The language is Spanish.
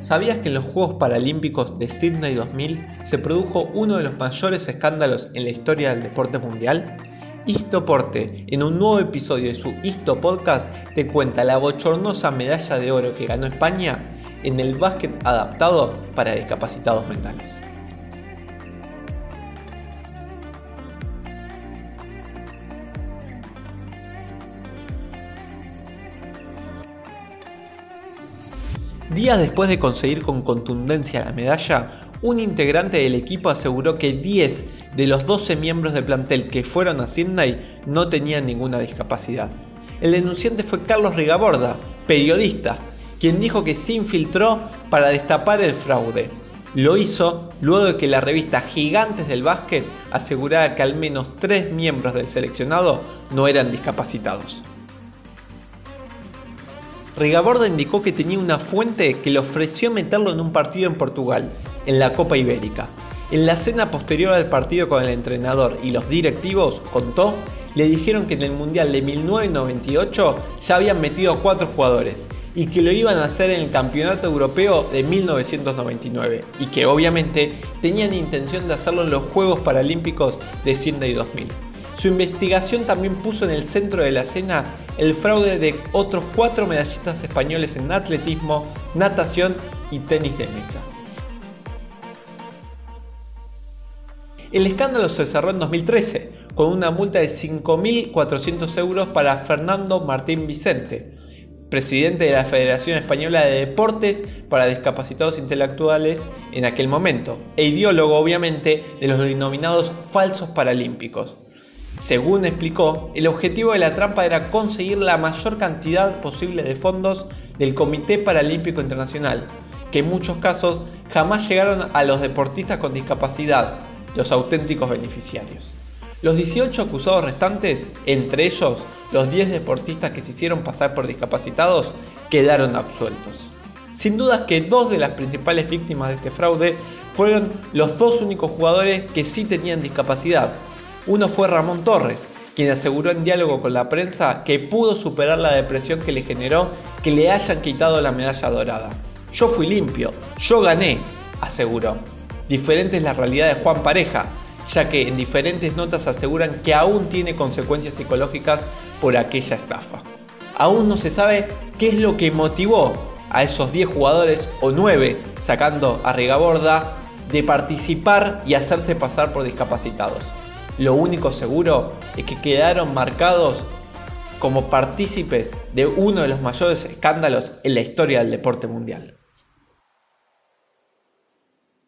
¿Sabías que en los Juegos Paralímpicos de Sydney 2000 se produjo uno de los mayores escándalos en la historia del deporte mundial? Istoporte, en un nuevo episodio de su Isto Podcast, te cuenta la bochornosa medalla de oro que ganó España en el básquet adaptado para discapacitados mentales. Días después de conseguir con contundencia la medalla, un integrante del equipo aseguró que 10 de los 12 miembros del plantel que fueron a Sydney no tenían ninguna discapacidad. El denunciante fue Carlos Rigaborda, periodista, quien dijo que se infiltró para destapar el fraude. Lo hizo luego de que la revista Gigantes del Básquet asegurara que al menos 3 miembros del seleccionado no eran discapacitados. Rigaborda indicó que tenía una fuente que le ofreció meterlo en un partido en Portugal, en la Copa Ibérica. En la cena posterior al partido con el entrenador y los directivos, contó, le dijeron que en el Mundial de 1998 ya habían metido a cuatro jugadores y que lo iban a hacer en el Campeonato Europeo de 1999 y que obviamente tenían intención de hacerlo en los Juegos Paralímpicos de Sydney 2000. Su investigación también puso en el centro de la escena el fraude de otros cuatro medallistas españoles en atletismo, natación y tenis de mesa. El escándalo se cerró en 2013 con una multa de 5.400 euros para Fernando Martín Vicente, presidente de la Federación Española de Deportes para Discapacitados Intelectuales en aquel momento, e ideólogo obviamente de los denominados falsos paralímpicos. Según explicó, el objetivo de la trampa era conseguir la mayor cantidad posible de fondos del Comité Paralímpico Internacional, que en muchos casos jamás llegaron a los deportistas con discapacidad, los auténticos beneficiarios. Los 18 acusados restantes, entre ellos los 10 deportistas que se hicieron pasar por discapacitados, quedaron absueltos. Sin duda que dos de las principales víctimas de este fraude fueron los dos únicos jugadores que sí tenían discapacidad, uno fue Ramón Torres, quien aseguró en diálogo con la prensa que pudo superar la depresión que le generó que le hayan quitado la medalla dorada. Yo fui limpio, yo gané, aseguró. Diferente es la realidad de Juan Pareja, ya que en diferentes notas aseguran que aún tiene consecuencias psicológicas por aquella estafa. Aún no se sabe qué es lo que motivó a esos 10 jugadores o 9, sacando a Rigaborda, de participar y hacerse pasar por discapacitados. Lo único seguro es que quedaron marcados como partícipes de uno de los mayores escándalos en la historia del deporte mundial.